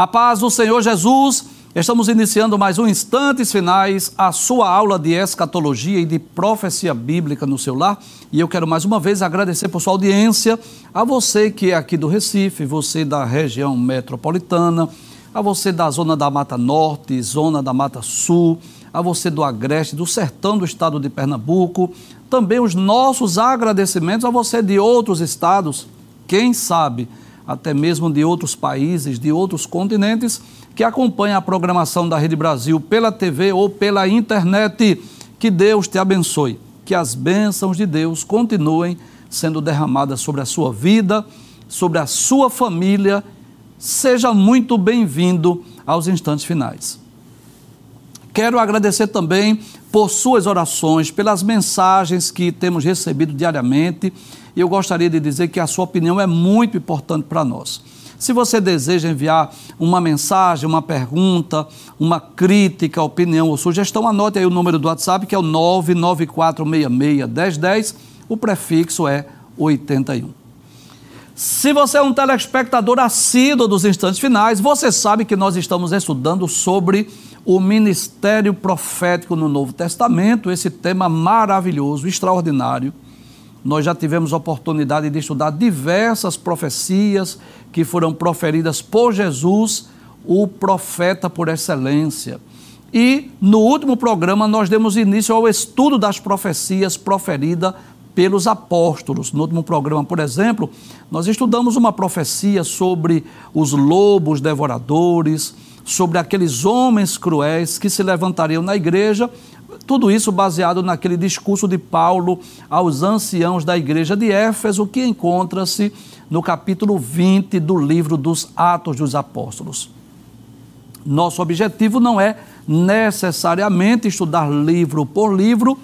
A paz do Senhor Jesus. Estamos iniciando mais um Instantes Finais, a sua aula de escatologia e de profecia bíblica no seu lar. E eu quero mais uma vez agradecer por sua audiência, a você que é aqui do Recife, você da região metropolitana, a você da zona da Mata Norte, zona da Mata Sul, a você do Agreste, do sertão do estado de Pernambuco, também os nossos agradecimentos a você de outros estados, quem sabe até mesmo de outros países, de outros continentes, que acompanha a programação da Rede Brasil pela TV ou pela internet. Que Deus te abençoe, que as bênçãos de Deus continuem sendo derramadas sobre a sua vida, sobre a sua família. Seja muito bem-vindo aos instantes finais. Quero agradecer também por suas orações, pelas mensagens que temos recebido diariamente e eu gostaria de dizer que a sua opinião é muito importante para nós. Se você deseja enviar uma mensagem, uma pergunta, uma crítica, opinião ou sugestão, anote aí o número do WhatsApp que é o 994661010, o prefixo é 81. Se você é um telespectador assíduo dos instantes finais, você sabe que nós estamos estudando sobre o ministério profético no Novo Testamento, esse tema maravilhoso, extraordinário nós já tivemos oportunidade de estudar diversas profecias que foram proferidas por Jesus, o profeta por excelência. E no último programa nós demos início ao estudo das profecias proferidas pelos apóstolos. No último programa, por exemplo, nós estudamos uma profecia sobre os lobos devoradores, sobre aqueles homens cruéis que se levantariam na igreja tudo isso baseado naquele discurso de Paulo aos anciãos da igreja de Éfeso, que encontra-se no capítulo 20 do livro dos Atos dos Apóstolos. Nosso objetivo não é necessariamente estudar livro por livro,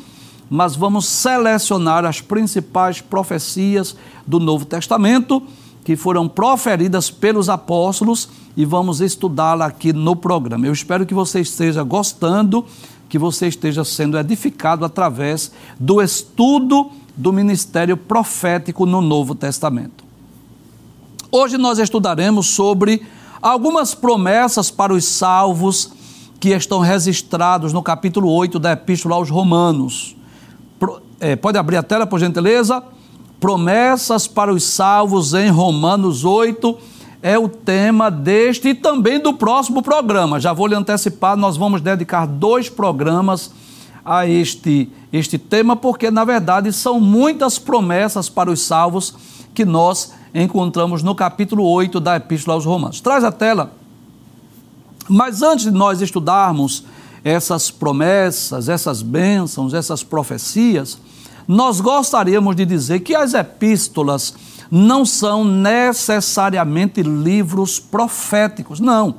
mas vamos selecionar as principais profecias do Novo Testamento que foram proferidas pelos apóstolos e vamos estudá-la aqui no programa. Eu espero que você esteja gostando que você esteja sendo edificado através do estudo do ministério profético no Novo Testamento. Hoje nós estudaremos sobre algumas promessas para os salvos que estão registrados no capítulo 8 da Epístola aos Romanos. É, pode abrir a tela, por gentileza? Promessas para os salvos em Romanos 8 é o tema deste e também do próximo programa. Já vou lhe antecipar, nós vamos dedicar dois programas a este, este tema, porque na verdade são muitas promessas para os salvos que nós encontramos no capítulo 8 da Epístola aos Romanos. Traz a tela. Mas antes de nós estudarmos essas promessas, essas bênçãos, essas profecias, nós gostaríamos de dizer que as epístolas não são necessariamente livros proféticos, não.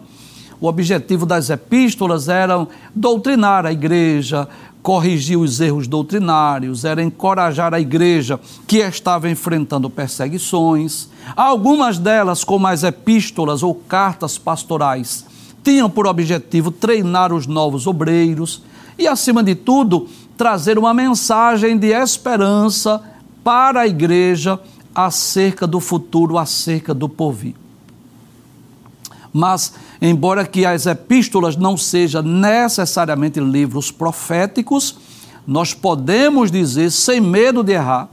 O objetivo das epístolas era doutrinar a igreja, corrigir os erros doutrinários, era encorajar a igreja que estava enfrentando perseguições. Algumas delas, como as epístolas ou cartas pastorais, tinham por objetivo treinar os novos obreiros e, acima de tudo, trazer uma mensagem de esperança para a igreja acerca do futuro, acerca do porvir. Mas, embora que as epístolas não sejam necessariamente livros proféticos, nós podemos dizer, sem medo de errar,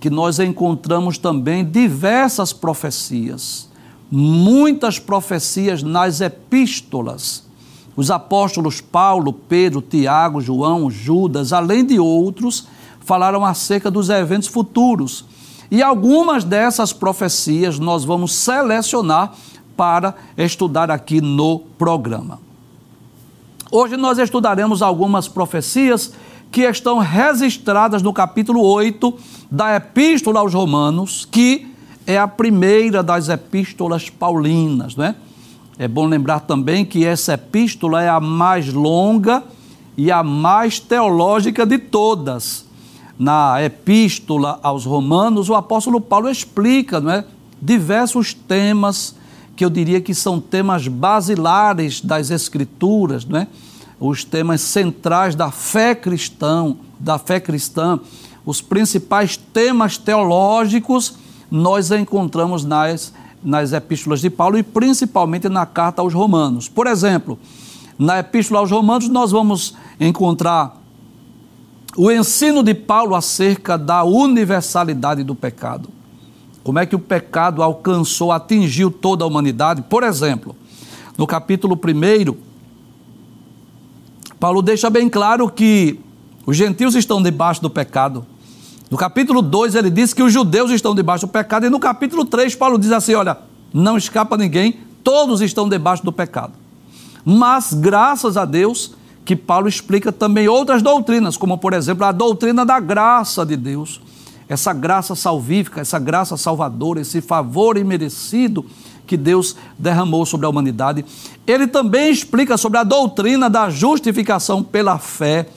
que nós encontramos também diversas profecias, muitas profecias nas epístolas. Os apóstolos Paulo, Pedro, Tiago, João, Judas, além de outros, falaram acerca dos eventos futuros e algumas dessas profecias nós vamos selecionar para estudar aqui no programa. Hoje nós estudaremos algumas profecias que estão registradas no capítulo 8 da Epístola aos Romanos, que é a primeira das epístolas paulinas, né? É bom lembrar também que essa epístola é a mais longa e a mais teológica de todas na epístola aos Romanos, o apóstolo Paulo explica não é, diversos temas que eu diria que são temas basilares das Escrituras, não é? os temas centrais da fé cristã, da fé cristã, os principais temas teológicos nós encontramos nas nas epístolas de Paulo e principalmente na carta aos Romanos. Por exemplo, na epístola aos Romanos nós vamos encontrar o ensino de Paulo acerca da universalidade do pecado. Como é que o pecado alcançou, atingiu toda a humanidade? Por exemplo, no capítulo 1, Paulo deixa bem claro que os gentios estão debaixo do pecado. No capítulo 2, ele diz que os judeus estão debaixo do pecado. E no capítulo 3, Paulo diz assim: olha, não escapa ninguém, todos estão debaixo do pecado. Mas, graças a Deus, que Paulo explica também outras doutrinas, como, por exemplo, a doutrina da graça de Deus. Essa graça salvífica, essa graça salvadora, esse favor imerecido que Deus derramou sobre a humanidade. Ele também explica sobre a doutrina da justificação pela fé,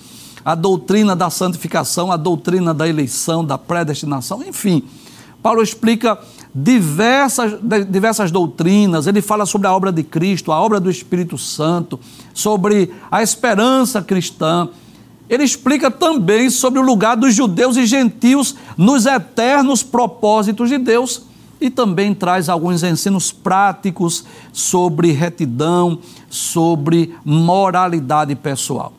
a doutrina da santificação, a doutrina da eleição, da predestinação, enfim. Paulo explica diversas, diversas doutrinas, ele fala sobre a obra de Cristo, a obra do Espírito Santo, sobre a esperança cristã. Ele explica também sobre o lugar dos judeus e gentios nos eternos propósitos de Deus e também traz alguns ensinos práticos sobre retidão, sobre moralidade pessoal.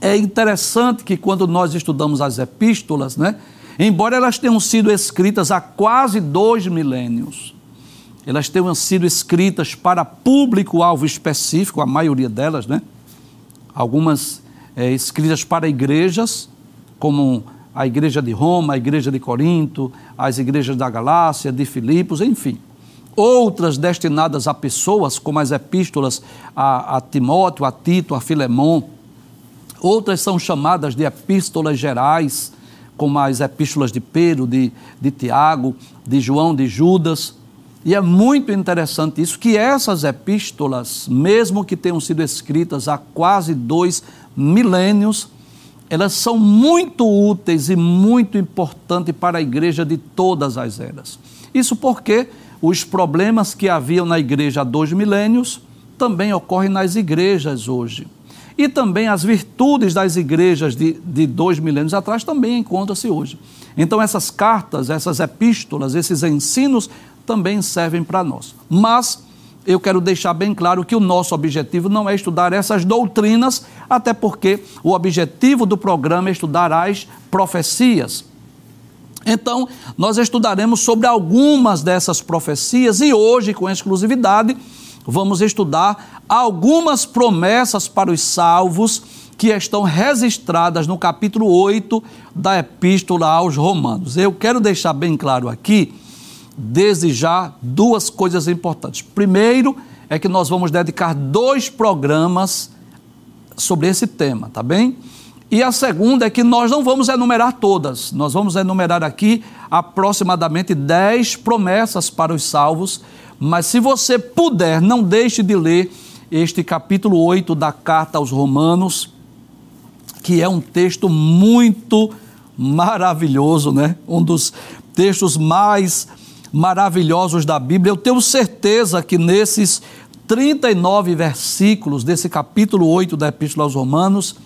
É interessante que quando nós estudamos as epístolas, né, embora elas tenham sido escritas há quase dois milênios, elas tenham sido escritas para público-alvo específico, a maioria delas, né? Algumas é, escritas para igrejas, como a igreja de Roma, a igreja de Corinto, as igrejas da Galácia, de Filipos, enfim. Outras destinadas a pessoas, como as epístolas a, a Timóteo, a Tito, a Filemão. Outras são chamadas de epístolas gerais, como as epístolas de Pedro, de, de Tiago, de João, de Judas. E é muito interessante isso, que essas epístolas, mesmo que tenham sido escritas há quase dois milênios, elas são muito úteis e muito importantes para a igreja de todas as eras. Isso porque os problemas que haviam na igreja há dois milênios também ocorrem nas igrejas hoje. E também as virtudes das igrejas de, de dois milênios atrás também encontram-se hoje. Então, essas cartas, essas epístolas, esses ensinos também servem para nós. Mas eu quero deixar bem claro que o nosso objetivo não é estudar essas doutrinas, até porque o objetivo do programa é estudar as profecias. Então, nós estudaremos sobre algumas dessas profecias e hoje, com exclusividade, vamos estudar algumas promessas para os salvos que estão registradas no capítulo 8 da Epístola aos Romanos. Eu quero deixar bem claro aqui desde já duas coisas importantes. Primeiro é que nós vamos dedicar dois programas sobre esse tema, tá bem? E a segunda é que nós não vamos enumerar todas, nós vamos enumerar aqui aproximadamente dez promessas para os salvos, mas se você puder, não deixe de ler este capítulo 8 da carta aos Romanos, que é um texto muito maravilhoso, né? Um dos textos mais maravilhosos da Bíblia. Eu tenho certeza que nesses 39 versículos desse capítulo 8 da Epístola aos Romanos,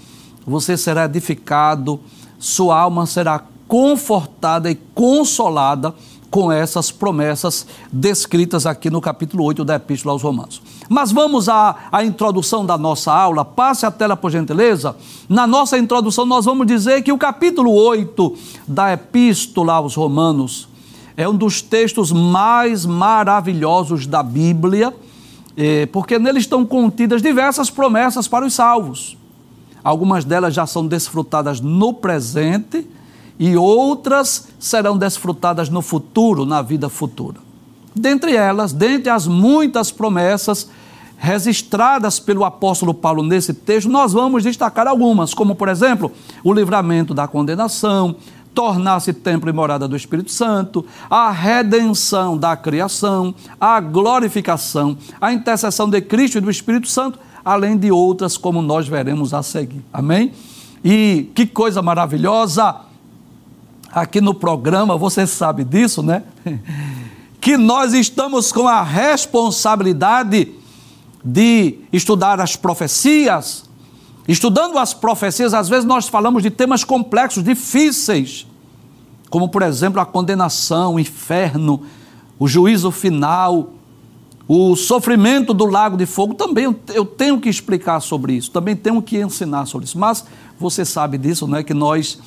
você será edificado, sua alma será confortada e consolada com essas promessas descritas aqui no capítulo 8 da Epístola aos Romanos. Mas vamos à, à introdução da nossa aula. Passe a tela, por gentileza. Na nossa introdução, nós vamos dizer que o capítulo 8 da Epístola aos Romanos é um dos textos mais maravilhosos da Bíblia, é, porque nele estão contidas diversas promessas para os salvos. Algumas delas já são desfrutadas no presente e outras serão desfrutadas no futuro, na vida futura. Dentre elas, dentre as muitas promessas registradas pelo apóstolo Paulo nesse texto, nós vamos destacar algumas, como por exemplo, o livramento da condenação, tornar-se templo e morada do Espírito Santo, a redenção da criação, a glorificação, a intercessão de Cristo e do Espírito Santo, além de outras como nós veremos a seguir. Amém? E que coisa maravilhosa! Aqui no programa, você sabe disso, né? Que nós estamos com a responsabilidade de estudar as profecias, Estudando as profecias, às vezes nós falamos de temas complexos, difíceis, como por exemplo a condenação, o inferno, o juízo final, o sofrimento do lago de fogo, também eu tenho que explicar sobre isso, também tenho que ensinar sobre isso. Mas você sabe disso, não é? Que nós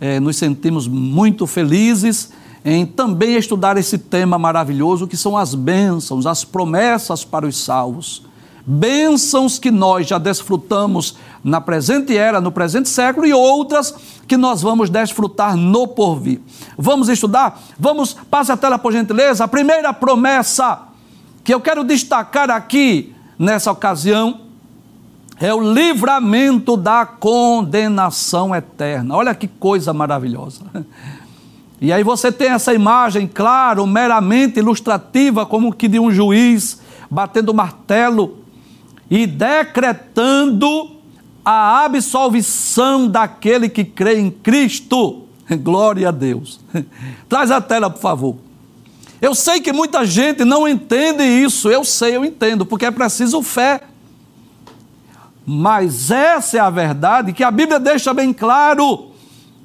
é, nos sentimos muito felizes em também estudar esse tema maravilhoso que são as bênçãos, as promessas para os salvos. Bênçãos que nós já desfrutamos na presente era, no presente século e outras que nós vamos desfrutar no porvir. Vamos estudar? Vamos, passe a tela por gentileza. A primeira promessa que eu quero destacar aqui nessa ocasião é o livramento da condenação eterna. Olha que coisa maravilhosa. E aí você tem essa imagem, claro, meramente ilustrativa, como que de um juiz batendo martelo e decretando a absolvição daquele que crê em Cristo. Glória a Deus. Traz a tela, por favor. Eu sei que muita gente não entende isso, eu sei, eu entendo, porque é preciso fé. Mas essa é a verdade que a Bíblia deixa bem claro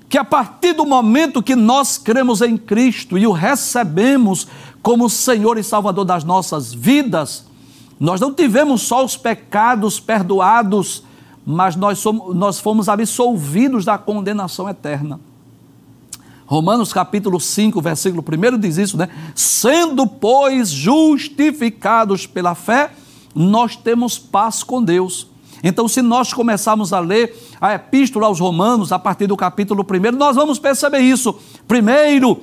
que a partir do momento que nós cremos em Cristo e o recebemos como Senhor e Salvador das nossas vidas, nós não tivemos só os pecados perdoados, mas nós, somos, nós fomos absolvidos da condenação eterna. Romanos capítulo 5, versículo 1 diz isso, né? Sendo, pois, justificados pela fé, nós temos paz com Deus. Então, se nós começarmos a ler a epístola aos Romanos, a partir do capítulo 1, nós vamos perceber isso. Primeiro,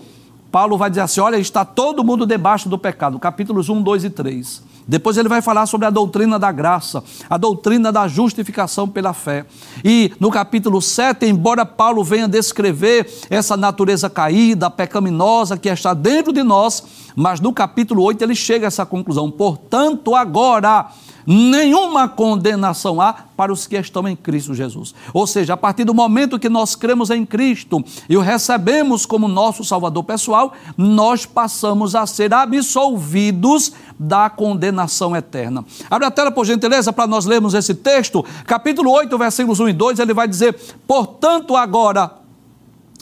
Paulo vai dizer assim: olha, está todo mundo debaixo do pecado, capítulos 1, 2 e 3. Depois ele vai falar sobre a doutrina da graça, a doutrina da justificação pela fé. E no capítulo 7, embora Paulo venha descrever essa natureza caída, pecaminosa que está dentro de nós, mas no capítulo 8 ele chega a essa conclusão. Portanto, agora nenhuma condenação há para os que estão em Cristo Jesus. Ou seja, a partir do momento que nós cremos em Cristo e o recebemos como nosso Salvador pessoal, nós passamos a ser absolvidos da condenação eterna. Abre a tela, por gentileza, para nós lermos esse texto. Capítulo 8, versículos 1 e 2, ele vai dizer: Portanto, agora,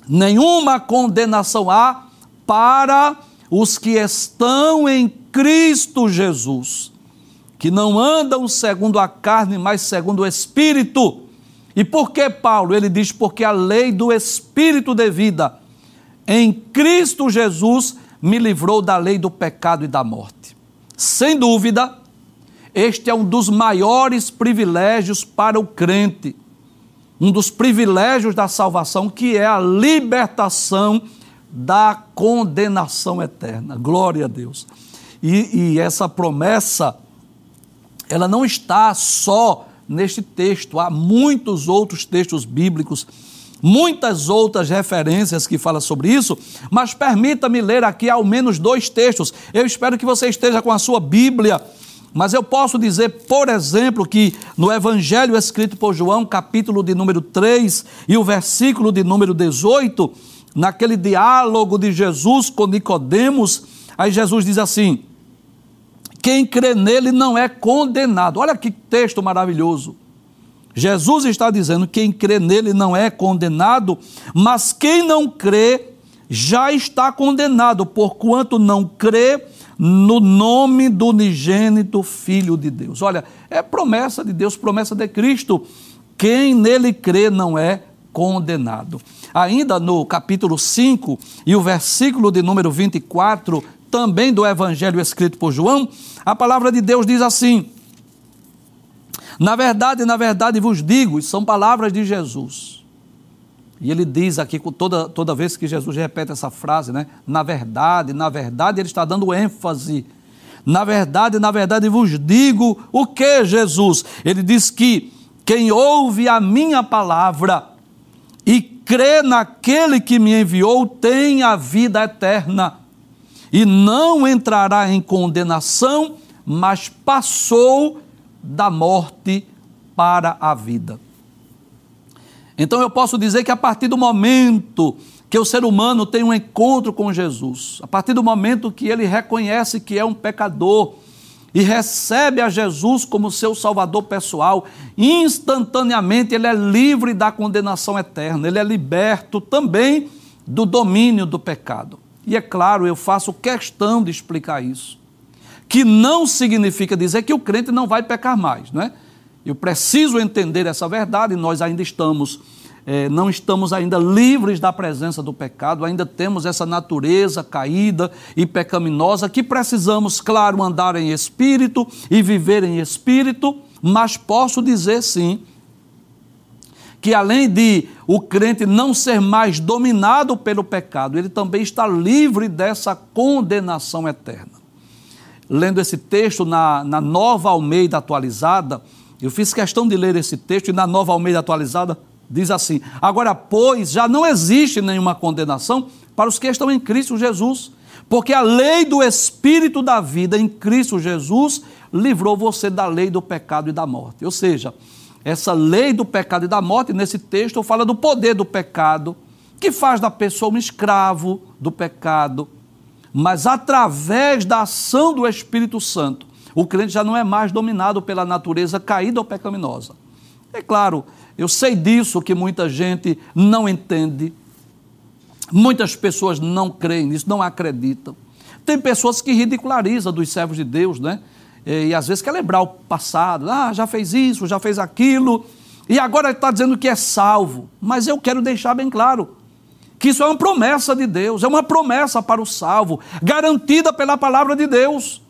nenhuma condenação há para os que estão em Cristo Jesus que não andam segundo a carne, mas segundo o Espírito. E por que Paulo? Ele diz: porque a lei do Espírito de vida em Cristo Jesus me livrou da lei do pecado e da morte. Sem dúvida, este é um dos maiores privilégios para o crente, um dos privilégios da salvação, que é a libertação da condenação eterna. Glória a Deus. E, e essa promessa ela não está só neste texto, há muitos outros textos bíblicos, muitas outras referências que falam sobre isso, mas permita-me ler aqui ao menos dois textos. Eu espero que você esteja com a sua Bíblia. Mas eu posso dizer, por exemplo, que no Evangelho escrito por João, capítulo de número 3 e o versículo de número 18, naquele diálogo de Jesus com Nicodemos, aí Jesus diz assim: quem crê nele não é condenado. Olha que texto maravilhoso. Jesus está dizendo: quem crê nele não é condenado, mas quem não crê já está condenado, porquanto não crê no nome do unigênito Filho de Deus. Olha, é promessa de Deus, promessa de Cristo. Quem nele crê não é condenado. Ainda no capítulo 5 e o versículo de número 24, também do evangelho escrito por João, a palavra de Deus diz assim: Na verdade, na verdade vos digo, são palavras de Jesus. E ele diz aqui, toda, toda vez que Jesus repete essa frase, né? Na verdade, na verdade, ele está dando ênfase. Na verdade, na verdade vos digo o que, Jesus? Ele diz que quem ouve a minha palavra e crê naquele que me enviou tem a vida eterna e não entrará em condenação, mas passou da morte para a vida. Então eu posso dizer que a partir do momento que o ser humano tem um encontro com Jesus, a partir do momento que ele reconhece que é um pecador e recebe a Jesus como seu salvador pessoal, instantaneamente ele é livre da condenação eterna, ele é liberto também do domínio do pecado. E é claro, eu faço questão de explicar isso. Que não significa dizer que o crente não vai pecar mais, não é? Eu preciso entender essa verdade, nós ainda estamos, é, não estamos ainda livres da presença do pecado, ainda temos essa natureza caída e pecaminosa que precisamos, claro, andar em espírito e viver em espírito, mas posso dizer sim que além de o crente não ser mais dominado pelo pecado, ele também está livre dessa condenação eterna. Lendo esse texto na, na nova Almeida atualizada, eu fiz questão de ler esse texto e na nova Almeida atualizada diz assim: Agora, pois, já não existe nenhuma condenação para os que estão em Cristo Jesus, porque a lei do Espírito da vida em Cristo Jesus livrou você da lei do pecado e da morte. Ou seja, essa lei do pecado e da morte, nesse texto, fala do poder do pecado, que faz da pessoa um escravo do pecado. Mas através da ação do Espírito Santo, o crente já não é mais dominado pela natureza caída ou pecaminosa. É claro, eu sei disso que muita gente não entende, muitas pessoas não creem nisso, não acreditam. Tem pessoas que ridicularizam dos servos de Deus, né? E, às vezes quer lembrar o passado, ah, já fez isso, já fez aquilo, e agora está dizendo que é salvo. Mas eu quero deixar bem claro que isso é uma promessa de Deus, é uma promessa para o salvo, garantida pela palavra de Deus.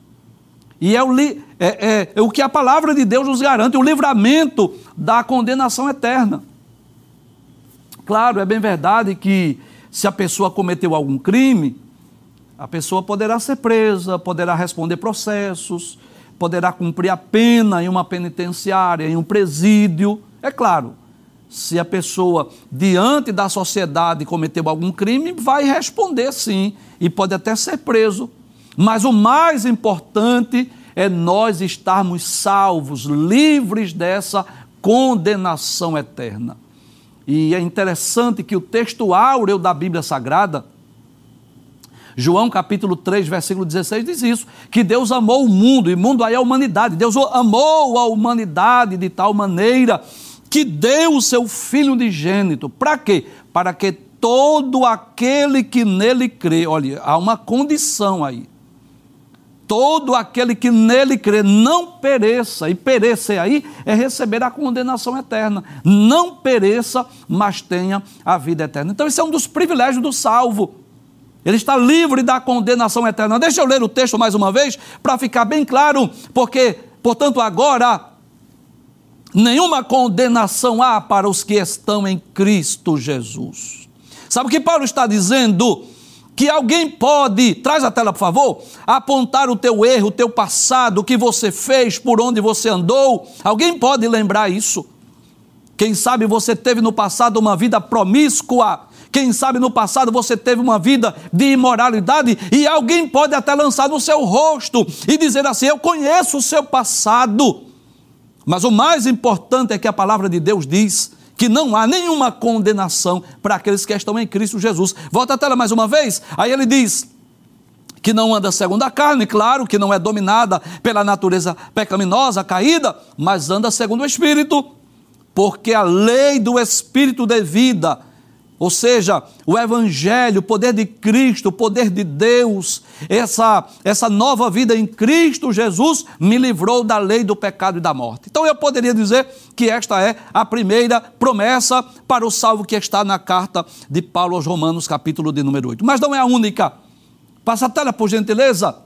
E é o, é, é, é o que a palavra de Deus nos garante, o livramento da condenação eterna. Claro, é bem verdade que se a pessoa cometeu algum crime, a pessoa poderá ser presa, poderá responder processos, poderá cumprir a pena em uma penitenciária, em um presídio. É claro, se a pessoa, diante da sociedade, cometeu algum crime, vai responder sim, e pode até ser preso. Mas o mais importante é nós estarmos salvos, livres dessa condenação eterna. E é interessante que o texto áureo da Bíblia Sagrada, João capítulo 3, versículo 16 diz isso, que Deus amou o mundo, e mundo aí é a humanidade. Deus amou a humanidade de tal maneira que deu o seu filho unigênito. Para quê? Para que todo aquele que nele crê, olha, há uma condição aí. Todo aquele que nele crê não pereça, e perecer aí é receber a condenação eterna. Não pereça, mas tenha a vida eterna. Então, esse é um dos privilégios do salvo. Ele está livre da condenação eterna. Deixa eu ler o texto mais uma vez para ficar bem claro, porque, portanto, agora nenhuma condenação há para os que estão em Cristo Jesus. Sabe o que Paulo está dizendo? Que alguém pode, traz a tela por favor, apontar o teu erro, o teu passado, o que você fez, por onde você andou. Alguém pode lembrar isso? Quem sabe você teve no passado uma vida promíscua, quem sabe no passado você teve uma vida de imoralidade e alguém pode até lançar no seu rosto e dizer assim: Eu conheço o seu passado. Mas o mais importante é que a palavra de Deus diz que não há nenhuma condenação para aqueles que estão em Cristo Jesus. Volta a tela mais uma vez. Aí ele diz que não anda segundo a carne, claro, que não é dominada pela natureza pecaminosa, caída, mas anda segundo o Espírito, porque a lei do Espírito de vida ou seja, o Evangelho, o poder de Cristo, o poder de Deus, essa, essa nova vida em Cristo Jesus me livrou da lei do pecado e da morte. Então eu poderia dizer que esta é a primeira promessa para o salvo que está na carta de Paulo aos Romanos, capítulo de número 8. Mas não é a única. Passa a tela, por gentileza.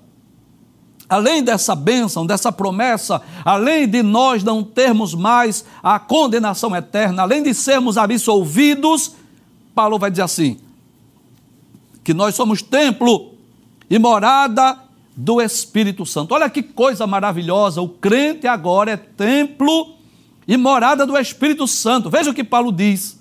Além dessa bênção, dessa promessa, além de nós não termos mais a condenação eterna, além de sermos absolvidos, Paulo vai dizer assim: que nós somos templo e morada do Espírito Santo. Olha que coisa maravilhosa, o crente agora é templo e morada do Espírito Santo. Veja o que Paulo diz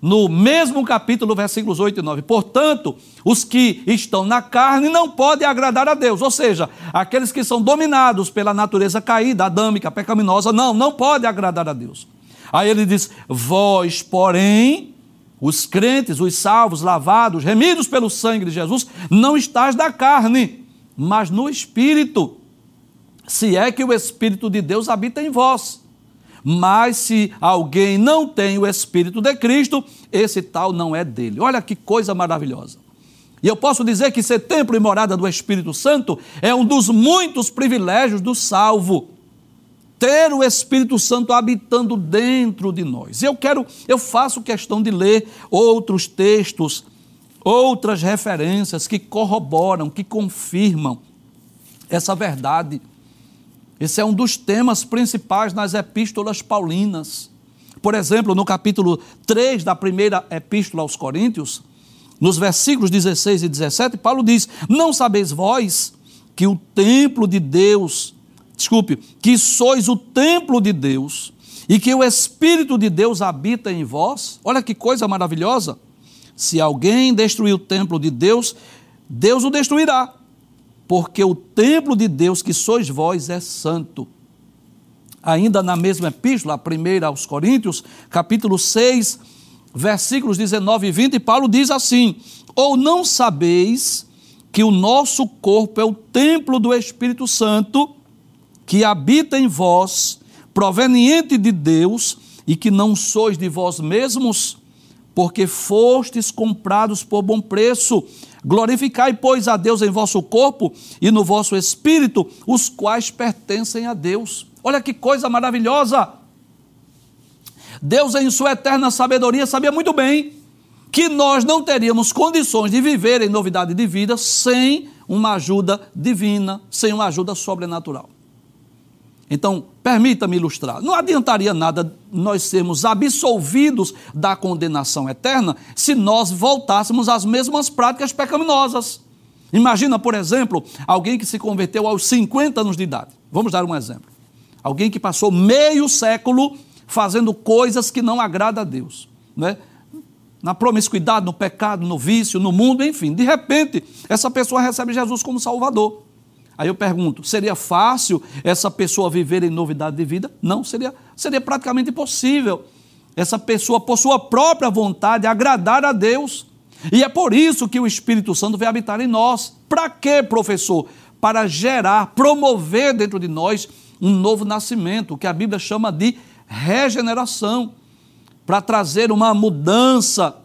no mesmo capítulo, versículos 8 e 9. Portanto, os que estão na carne não podem agradar a Deus, ou seja, aqueles que são dominados pela natureza caída, adâmica, pecaminosa, não, não podem agradar a Deus. Aí ele diz: Vós, porém, os crentes, os salvos, lavados, remidos pelo sangue de Jesus, não estás da carne, mas no Espírito. Se é que o Espírito de Deus habita em vós. Mas se alguém não tem o Espírito de Cristo, esse tal não é dele. Olha que coisa maravilhosa. E eu posso dizer que ser templo e morada do Espírito Santo é um dos muitos privilégios do salvo. Ter o Espírito Santo habitando dentro de nós. Eu quero, eu faço questão de ler outros textos, outras referências que corroboram, que confirmam essa verdade. Esse é um dos temas principais nas epístolas paulinas. Por exemplo, no capítulo 3 da primeira epístola aos Coríntios, nos versículos 16 e 17, Paulo diz: Não sabeis vós que o templo de Deus, desculpe, que sois o templo de Deus e que o Espírito de Deus habita em vós? Olha que coisa maravilhosa! Se alguém destruir o templo de Deus, Deus o destruirá, porque o templo de Deus que sois vós é santo. Ainda na mesma epístola, a primeira aos Coríntios, capítulo 6, versículos 19 e 20, Paulo diz assim: Ou não sabeis que o nosso corpo é o templo do Espírito Santo, que habita em vós, proveniente de Deus, e que não sois de vós mesmos, porque fostes comprados por bom preço. Glorificai, pois, a Deus em vosso corpo e no vosso espírito, os quais pertencem a Deus. Olha que coisa maravilhosa! Deus, em sua eterna sabedoria, sabia muito bem que nós não teríamos condições de viver em novidade de vida sem uma ajuda divina, sem uma ajuda sobrenatural. Então, permita-me ilustrar. Não adiantaria nada nós sermos absolvidos da condenação eterna se nós voltássemos às mesmas práticas pecaminosas. Imagina, por exemplo, alguém que se converteu aos 50 anos de idade. Vamos dar um exemplo. Alguém que passou meio século fazendo coisas que não agradam a Deus, né? na promiscuidade, no pecado, no vício, no mundo, enfim. De repente, essa pessoa recebe Jesus como Salvador. Aí eu pergunto: seria fácil essa pessoa viver em novidade de vida? Não, seria, seria praticamente impossível. Essa pessoa, por sua própria vontade, agradar a Deus. E é por isso que o Espírito Santo veio habitar em nós. Para quê, professor? Para gerar, promover dentro de nós um novo nascimento, o que a Bíblia chama de regeneração, para trazer uma mudança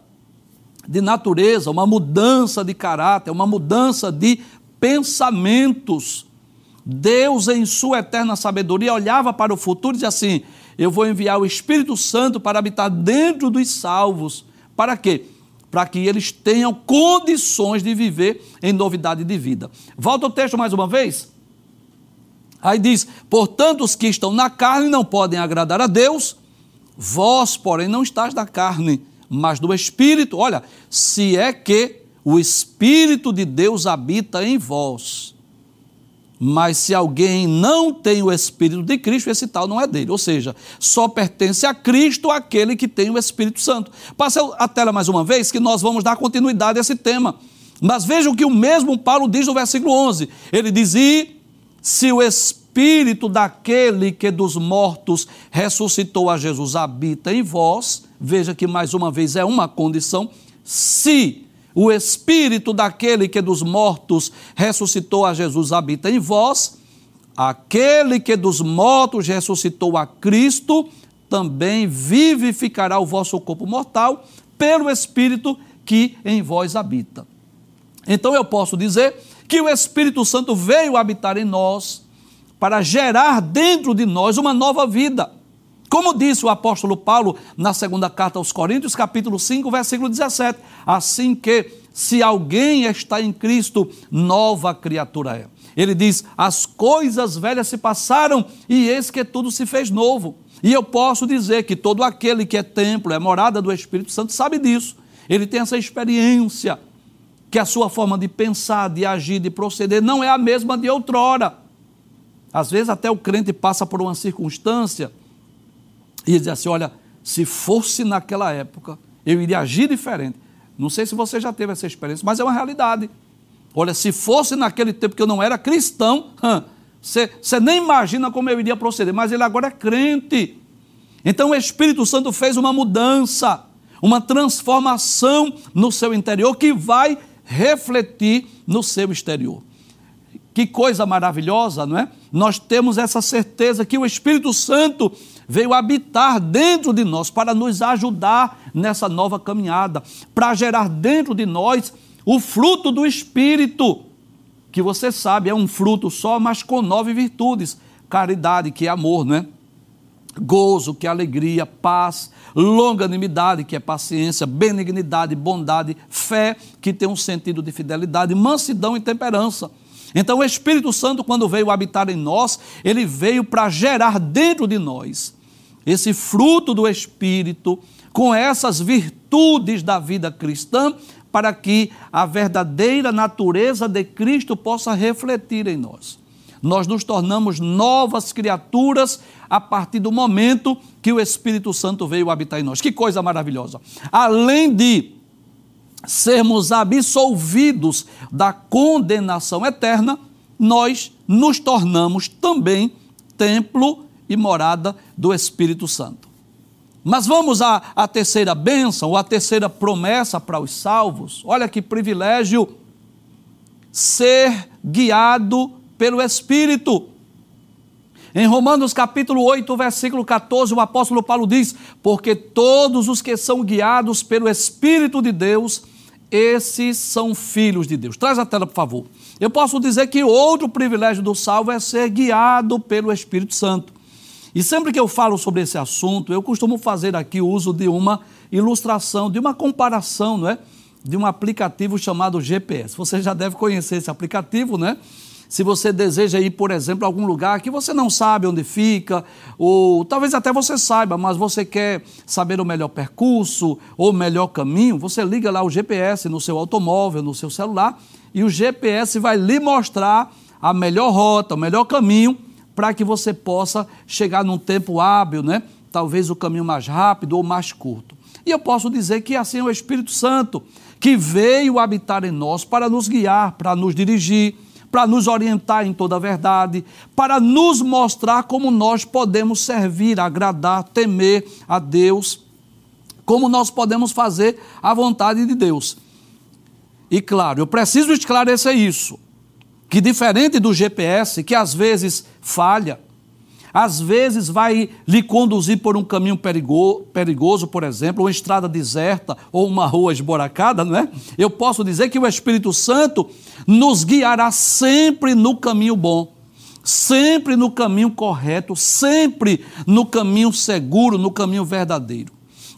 de natureza, uma mudança de caráter, uma mudança de pensamentos. Deus, em sua eterna sabedoria, olhava para o futuro e dizia assim: Eu vou enviar o Espírito Santo para habitar dentro dos salvos. Para quê? Para que eles tenham condições de viver em novidade de vida. Volta o texto mais uma vez. Aí diz: Portanto, os que estão na carne não podem agradar a Deus, vós, porém, não estás da carne, mas do Espírito. Olha, se é que o Espírito de Deus habita em vós. Mas se alguém não tem o Espírito de Cristo, esse tal não é dele. Ou seja, só pertence a Cristo aquele que tem o Espírito Santo. Passe a tela mais uma vez, que nós vamos dar continuidade a esse tema. Mas vejam que o mesmo Paulo diz no versículo 11: ele diz: E se o Espírito daquele que dos mortos ressuscitou a Jesus habita em vós, veja que mais uma vez é uma condição, se o Espírito daquele que dos mortos ressuscitou a Jesus habita em vós, aquele que dos mortos ressuscitou a Cristo também vivificará o vosso corpo mortal pelo Espírito que em vós habita. Então eu posso dizer que o Espírito Santo veio habitar em nós para gerar dentro de nós uma nova vida. Como disse o apóstolo Paulo na segunda carta aos Coríntios, capítulo 5, versículo 17: Assim que, se alguém está em Cristo, nova criatura é. Ele diz: As coisas velhas se passaram e eis que tudo se fez novo. E eu posso dizer que todo aquele que é templo, é morada do Espírito Santo, sabe disso. Ele tem essa experiência que a sua forma de pensar, de agir, de proceder não é a mesma de outrora. Às vezes até o crente passa por uma circunstância e diz assim: olha, se fosse naquela época, eu iria agir diferente. Não sei se você já teve essa experiência, mas é uma realidade. Olha, se fosse naquele tempo que eu não era cristão, você nem imagina como eu iria proceder, mas ele agora é crente. Então o Espírito Santo fez uma mudança, uma transformação no seu interior que vai refletir no seu exterior. Que coisa maravilhosa, não é? Nós temos essa certeza que o Espírito Santo veio habitar dentro de nós para nos ajudar nessa nova caminhada, para gerar dentro de nós o fruto do Espírito, que você sabe é um fruto só, mas com nove virtudes: caridade, que é amor, né? Gozo, que é alegria, paz, longanimidade, que é paciência, benignidade, bondade, fé, que tem um sentido de fidelidade, mansidão e temperança. Então, o Espírito Santo, quando veio habitar em nós, ele veio para gerar dentro de nós esse fruto do Espírito, com essas virtudes da vida cristã, para que a verdadeira natureza de Cristo possa refletir em nós. Nós nos tornamos novas criaturas a partir do momento que o Espírito Santo veio habitar em nós. Que coisa maravilhosa! Além de sermos absolvidos da condenação eterna, nós nos tornamos também templo e morada do Espírito Santo. Mas vamos à, à terceira bênção, ou à terceira promessa para os salvos. Olha que privilégio ser guiado pelo Espírito. Em Romanos capítulo 8, versículo 14, o apóstolo Paulo diz: Porque todos os que são guiados pelo Espírito de Deus, esses são filhos de Deus. Traz a tela, por favor. Eu posso dizer que outro privilégio do salvo é ser guiado pelo Espírito Santo. E sempre que eu falo sobre esse assunto, eu costumo fazer aqui o uso de uma ilustração, de uma comparação, não é? De um aplicativo chamado GPS. Você já deve conhecer esse aplicativo, né? Se você deseja ir, por exemplo, a algum lugar que você não sabe onde fica, ou talvez até você saiba, mas você quer saber o melhor percurso ou o melhor caminho, você liga lá o GPS no seu automóvel, no seu celular, e o GPS vai lhe mostrar a melhor rota, o melhor caminho para que você possa chegar num tempo hábil, né? Talvez o caminho mais rápido ou mais curto. E eu posso dizer que assim é o Espírito Santo, que veio habitar em nós para nos guiar, para nos dirigir, para nos orientar em toda a verdade, para nos mostrar como nós podemos servir, agradar, temer a Deus, como nós podemos fazer a vontade de Deus. E claro, eu preciso esclarecer isso, que diferente do GPS, que às vezes falha, às vezes vai lhe conduzir por um caminho perigoso, por exemplo, uma estrada deserta ou uma rua esboracada, não é? Eu posso dizer que o Espírito Santo nos guiará sempre no caminho bom, sempre no caminho correto, sempre no caminho seguro, no caminho verdadeiro.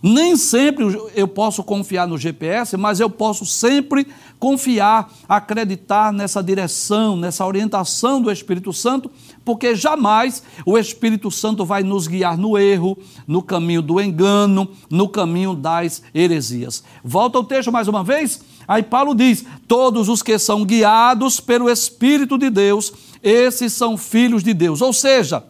Nem sempre eu posso confiar no GPS, mas eu posso sempre confiar, acreditar nessa direção, nessa orientação do Espírito Santo, porque jamais o Espírito Santo vai nos guiar no erro, no caminho do engano, no caminho das heresias. Volta ao texto mais uma vez. Aí Paulo diz: Todos os que são guiados pelo Espírito de Deus, esses são filhos de Deus. Ou seja,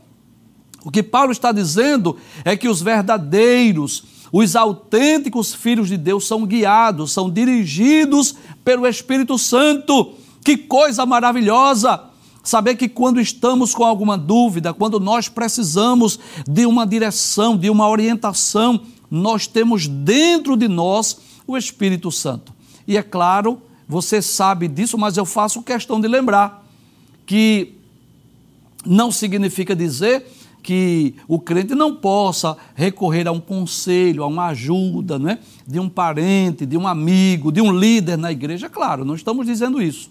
o que Paulo está dizendo é que os verdadeiros, os autênticos filhos de Deus são guiados, são dirigidos pelo Espírito Santo. Que coisa maravilhosa! Saber que quando estamos com alguma dúvida, quando nós precisamos de uma direção, de uma orientação, nós temos dentro de nós o Espírito Santo. E é claro, você sabe disso, mas eu faço questão de lembrar que não significa dizer que o crente não possa recorrer a um conselho, a uma ajuda, não é? de um parente, de um amigo, de um líder na igreja. Claro, não estamos dizendo isso.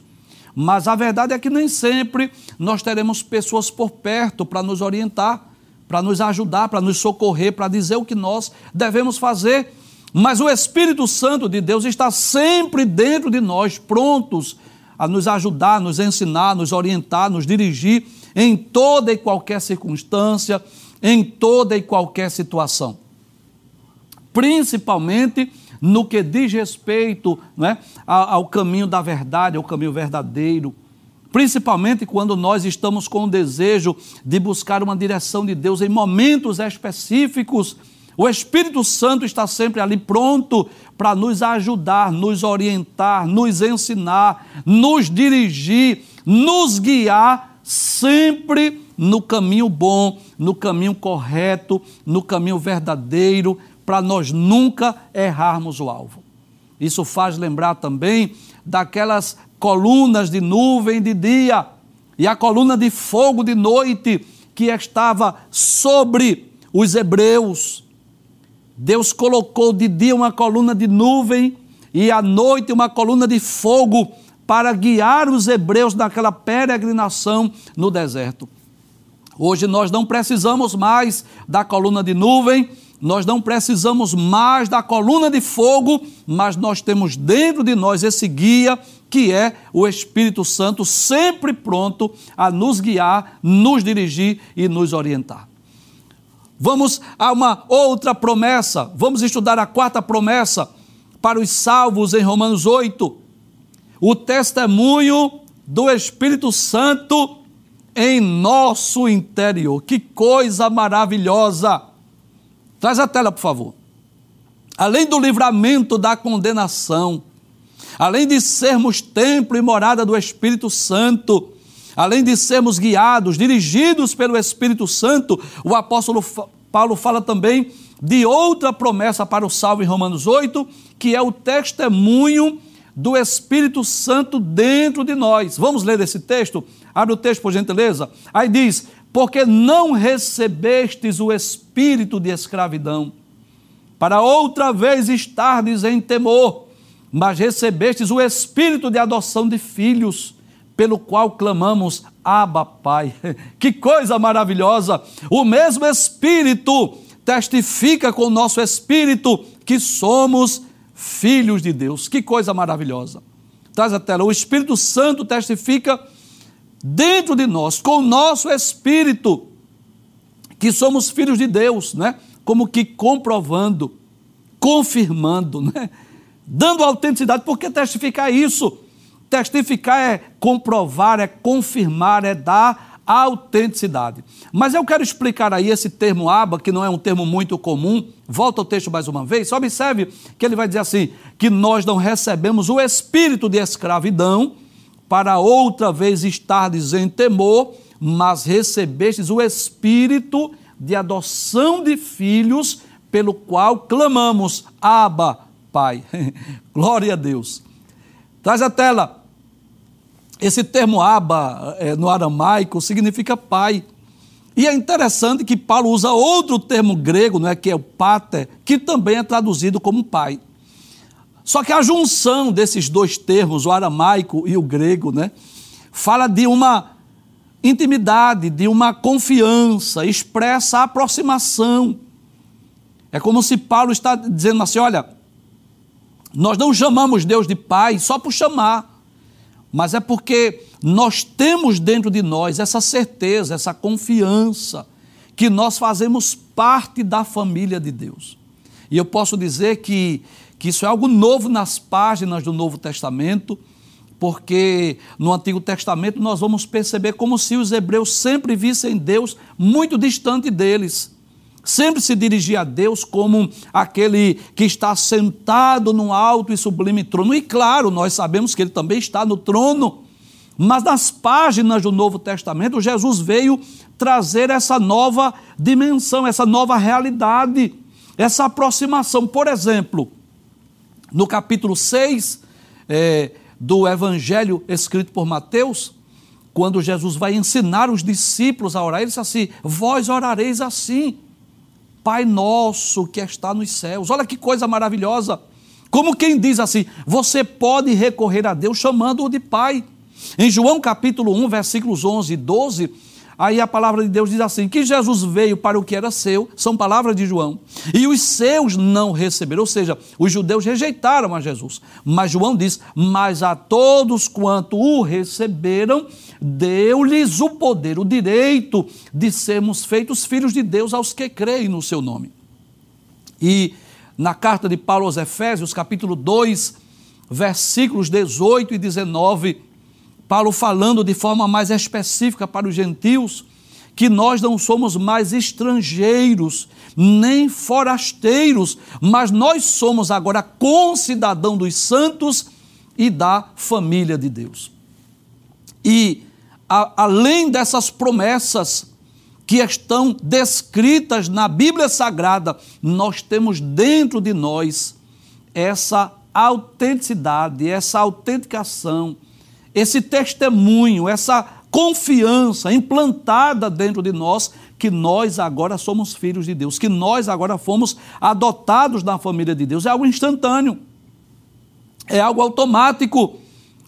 Mas a verdade é que nem sempre nós teremos pessoas por perto para nos orientar, para nos ajudar, para nos socorrer, para dizer o que nós devemos fazer. Mas o Espírito Santo de Deus está sempre dentro de nós, prontos a nos ajudar, nos ensinar, nos orientar, nos dirigir em toda e qualquer circunstância, em toda e qualquer situação. Principalmente no que diz respeito né, ao caminho da verdade, ao caminho verdadeiro. Principalmente quando nós estamos com o desejo de buscar uma direção de Deus em momentos específicos o Espírito Santo está sempre ali pronto para nos ajudar, nos orientar, nos ensinar, nos dirigir, nos guiar sempre no caminho bom, no caminho correto, no caminho verdadeiro, para nós nunca errarmos o alvo. Isso faz lembrar também daquelas colunas de nuvem de dia e a coluna de fogo de noite que estava sobre os hebreus Deus colocou de dia uma coluna de nuvem e à noite uma coluna de fogo para guiar os hebreus naquela peregrinação no deserto. Hoje nós não precisamos mais da coluna de nuvem, nós não precisamos mais da coluna de fogo, mas nós temos dentro de nós esse guia que é o Espírito Santo, sempre pronto a nos guiar, nos dirigir e nos orientar. Vamos a uma outra promessa, vamos estudar a quarta promessa para os salvos em Romanos 8. O testemunho do Espírito Santo em nosso interior. Que coisa maravilhosa! Traz a tela, por favor. Além do livramento da condenação, além de sermos templo e morada do Espírito Santo, além de sermos guiados, dirigidos pelo Espírito Santo, o apóstolo Paulo fala também de outra promessa para o salvo em Romanos 8, que é o testemunho do Espírito Santo dentro de nós. Vamos ler esse texto? Abre o texto, por gentileza. Aí diz: Porque não recebestes o espírito de escravidão, para outra vez estardes em temor, mas recebestes o espírito de adoção de filhos, pelo qual clamamos, Abba, Pai. Que coisa maravilhosa! O mesmo Espírito testifica com o nosso espírito que somos filhos de Deus. Que coisa maravilhosa. Traz a tela. O Espírito Santo testifica dentro de nós, com o nosso espírito, que somos filhos de Deus, né? Como que comprovando, confirmando, né? Dando autenticidade. Por que testificar isso? Testificar é comprovar, é confirmar, é dar autenticidade. Mas eu quero explicar aí esse termo aba, que não é um termo muito comum. Volta ao texto mais uma vez. Só observe que ele vai dizer assim: que nós não recebemos o espírito de escravidão para outra vez estardes em temor, mas recebestes o espírito de adoção de filhos, pelo qual clamamos: Aba, Pai. Glória a Deus. Traz a tela. Esse termo Abba é, no aramaico significa pai. E é interessante que Paulo usa outro termo grego, não é, que é o pater, que também é traduzido como pai. Só que a junção desses dois termos, o aramaico e o grego, né, fala de uma intimidade, de uma confiança, expressa aproximação. É como se Paulo está dizendo assim: olha, nós não chamamos Deus de pai só por chamar mas é porque nós temos dentro de nós essa certeza, essa confiança, que nós fazemos parte da família de Deus. E eu posso dizer que, que isso é algo novo nas páginas do Novo Testamento, porque no Antigo Testamento nós vamos perceber como se os hebreus sempre vissem Deus muito distante deles sempre se dirigia a Deus como aquele que está sentado num alto e sublime trono. E claro, nós sabemos que ele também está no trono, mas nas páginas do Novo Testamento, Jesus veio trazer essa nova dimensão, essa nova realidade, essa aproximação. Por exemplo, no capítulo 6 é, do Evangelho escrito por Mateus, quando Jesus vai ensinar os discípulos a orar, ele disse assim: Vós orareis assim. Pai nosso que está nos céus. Olha que coisa maravilhosa. Como quem diz assim, você pode recorrer a Deus chamando-o de Pai. Em João capítulo 1, versículos 11 e 12, aí a palavra de Deus diz assim: que Jesus veio para o que era seu, são palavras de João, e os seus não receberam, ou seja, os judeus rejeitaram a Jesus. Mas João diz: Mas a todos quanto o receberam, deu-lhes o poder, o direito de sermos feitos filhos de Deus aos que creem no seu nome. E na carta de Paulo aos Efésios, capítulo 2, versículos 18 e 19, Paulo falando de forma mais específica para os gentios, que nós não somos mais estrangeiros, nem forasteiros, mas nós somos agora concidadão dos santos e da família de Deus. E a, além dessas promessas que estão descritas na Bíblia Sagrada, nós temos dentro de nós essa autenticidade, essa autenticação, esse testemunho, essa confiança implantada dentro de nós que nós agora somos filhos de Deus, que nós agora fomos adotados na família de Deus. É algo instantâneo. é algo automático.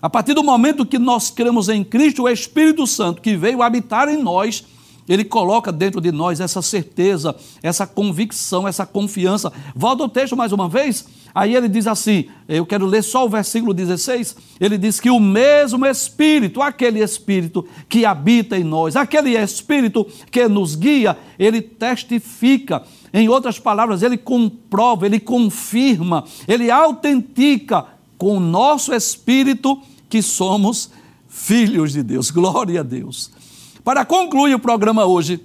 A partir do momento que nós cremos em Cristo, o Espírito Santo que veio habitar em nós, ele coloca dentro de nós essa certeza, essa convicção, essa confiança. Volta o texto mais uma vez. Aí ele diz assim: eu quero ler só o versículo 16. Ele diz que o mesmo Espírito, aquele Espírito que habita em nós, aquele Espírito que nos guia, ele testifica. Em outras palavras, ele comprova, ele confirma, ele autentica com o nosso Espírito que somos filhos de Deus. Glória a Deus. Para concluir o programa hoje,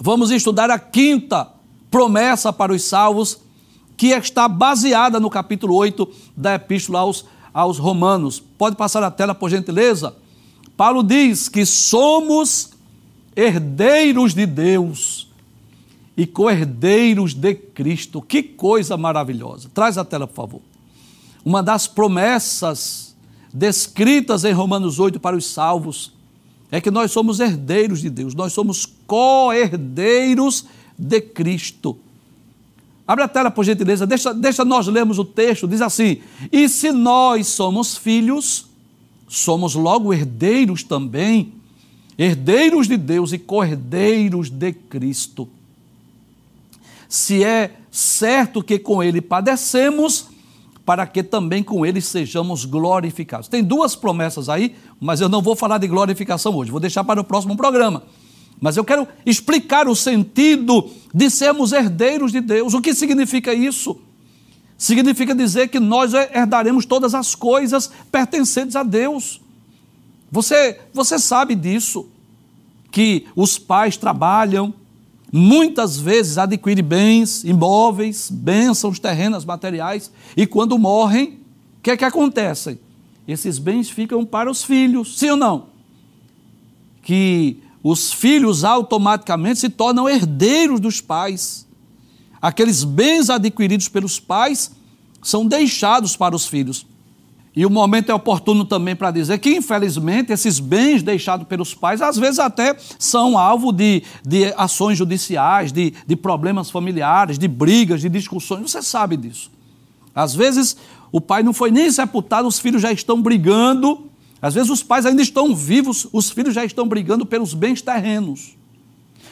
vamos estudar a quinta promessa para os salvos, que está baseada no capítulo 8 da Epístola aos, aos Romanos. Pode passar a tela, por gentileza? Paulo diz que somos herdeiros de Deus e co-herdeiros de Cristo. Que coisa maravilhosa. Traz a tela, por favor. Uma das promessas descritas em Romanos 8 para os salvos é que nós somos herdeiros de Deus, nós somos co-herdeiros de Cristo. Abre a tela, por gentileza, deixa, deixa nós lermos o texto, diz assim: E se nós somos filhos, somos logo herdeiros também, herdeiros de Deus e co-herdeiros de Cristo. Se é certo que com Ele padecemos, para que também com ele sejamos glorificados. Tem duas promessas aí, mas eu não vou falar de glorificação hoje, vou deixar para o próximo programa. Mas eu quero explicar o sentido de sermos herdeiros de Deus. O que significa isso? Significa dizer que nós herdaremos todas as coisas pertencentes a Deus. Você, você sabe disso, que os pais trabalham, muitas vezes adquire bens, imóveis, bênçãos terrenas, materiais, e quando morrem, o que é que acontece? Esses bens ficam para os filhos, sim ou não? Que os filhos automaticamente se tornam herdeiros dos pais. Aqueles bens adquiridos pelos pais são deixados para os filhos. E o momento é oportuno também para dizer que, infelizmente, esses bens deixados pelos pais, às vezes até são alvo de, de ações judiciais, de, de problemas familiares, de brigas, de discussões. Você sabe disso. Às vezes, o pai não foi nem sepultado, os filhos já estão brigando. Às vezes, os pais ainda estão vivos, os filhos já estão brigando pelos bens terrenos.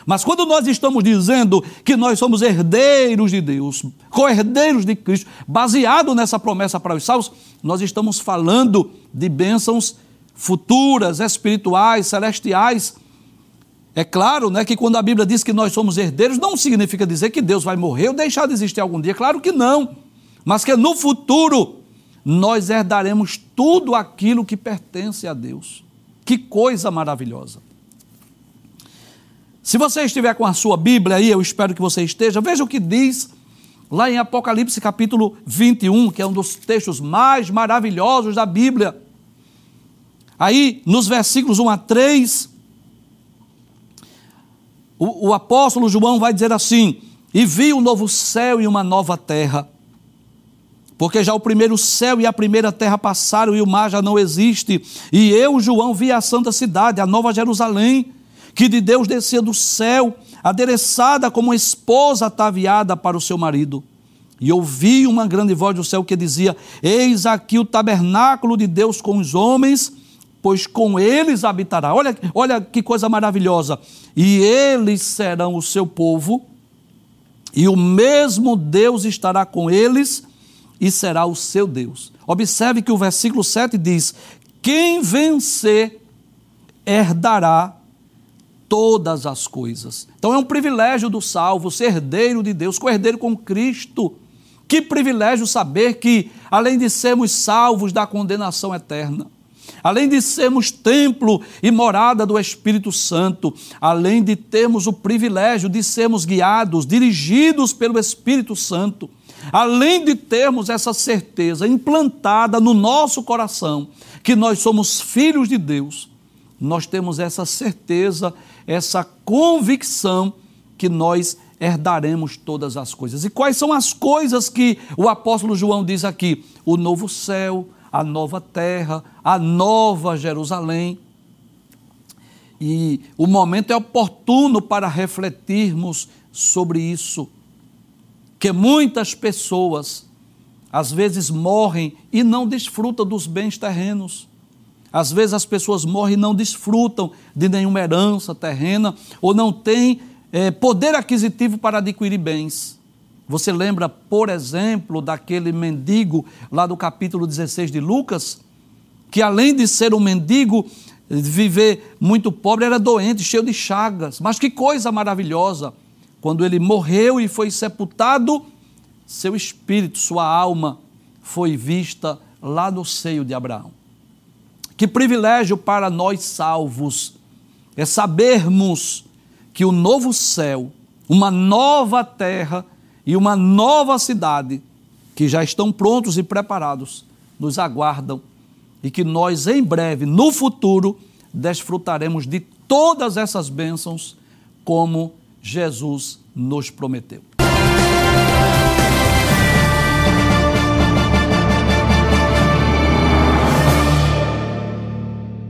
Mas quando nós estamos dizendo que nós somos herdeiros de Deus, co-herdeiros de Cristo, baseado nessa promessa para os salvos, nós estamos falando de bênçãos futuras, espirituais, celestiais. É claro né, que quando a Bíblia diz que nós somos herdeiros, não significa dizer que Deus vai morrer ou deixar de existir algum dia. Claro que não. Mas que no futuro nós herdaremos tudo aquilo que pertence a Deus. Que coisa maravilhosa. Se você estiver com a sua Bíblia aí, eu espero que você esteja, veja o que diz lá em Apocalipse capítulo 21, que é um dos textos mais maravilhosos da Bíblia. Aí, nos versículos 1 a 3, o, o apóstolo João vai dizer assim: E vi um novo céu e uma nova terra, porque já o primeiro céu e a primeira terra passaram e o mar já não existe. E eu, João, vi a santa cidade, a nova Jerusalém que de Deus descia do céu, adereçada como esposa ataviada para o seu marido. E ouvi uma grande voz do céu que dizia: Eis aqui o tabernáculo de Deus com os homens, pois com eles habitará. Olha, olha que coisa maravilhosa. E eles serão o seu povo, e o mesmo Deus estará com eles e será o seu Deus. Observe que o versículo 7 diz: Quem vencer herdará todas as coisas. Então é um privilégio do salvo ser herdeiro de Deus, co-herdeiro com Cristo. Que privilégio saber que, além de sermos salvos da condenação eterna, além de sermos templo e morada do Espírito Santo, além de termos o privilégio de sermos guiados, dirigidos pelo Espírito Santo, além de termos essa certeza implantada no nosso coração que nós somos filhos de Deus, nós temos essa certeza essa convicção que nós herdaremos todas as coisas. E quais são as coisas que o apóstolo João diz aqui? O novo céu, a nova terra, a nova Jerusalém. E o momento é oportuno para refletirmos sobre isso. Que muitas pessoas às vezes morrem e não desfrutam dos bens terrenos. Às vezes as pessoas morrem e não desfrutam de nenhuma herança terrena ou não têm é, poder aquisitivo para adquirir bens. Você lembra, por exemplo, daquele mendigo lá do capítulo 16 de Lucas, que além de ser um mendigo, viver muito pobre, era doente, cheio de chagas. Mas que coisa maravilhosa! Quando ele morreu e foi sepultado, seu espírito, sua alma foi vista lá no seio de Abraão. Que privilégio para nós salvos é sabermos que o novo céu, uma nova terra e uma nova cidade que já estão prontos e preparados nos aguardam e que nós em breve, no futuro, desfrutaremos de todas essas bênçãos como Jesus nos prometeu.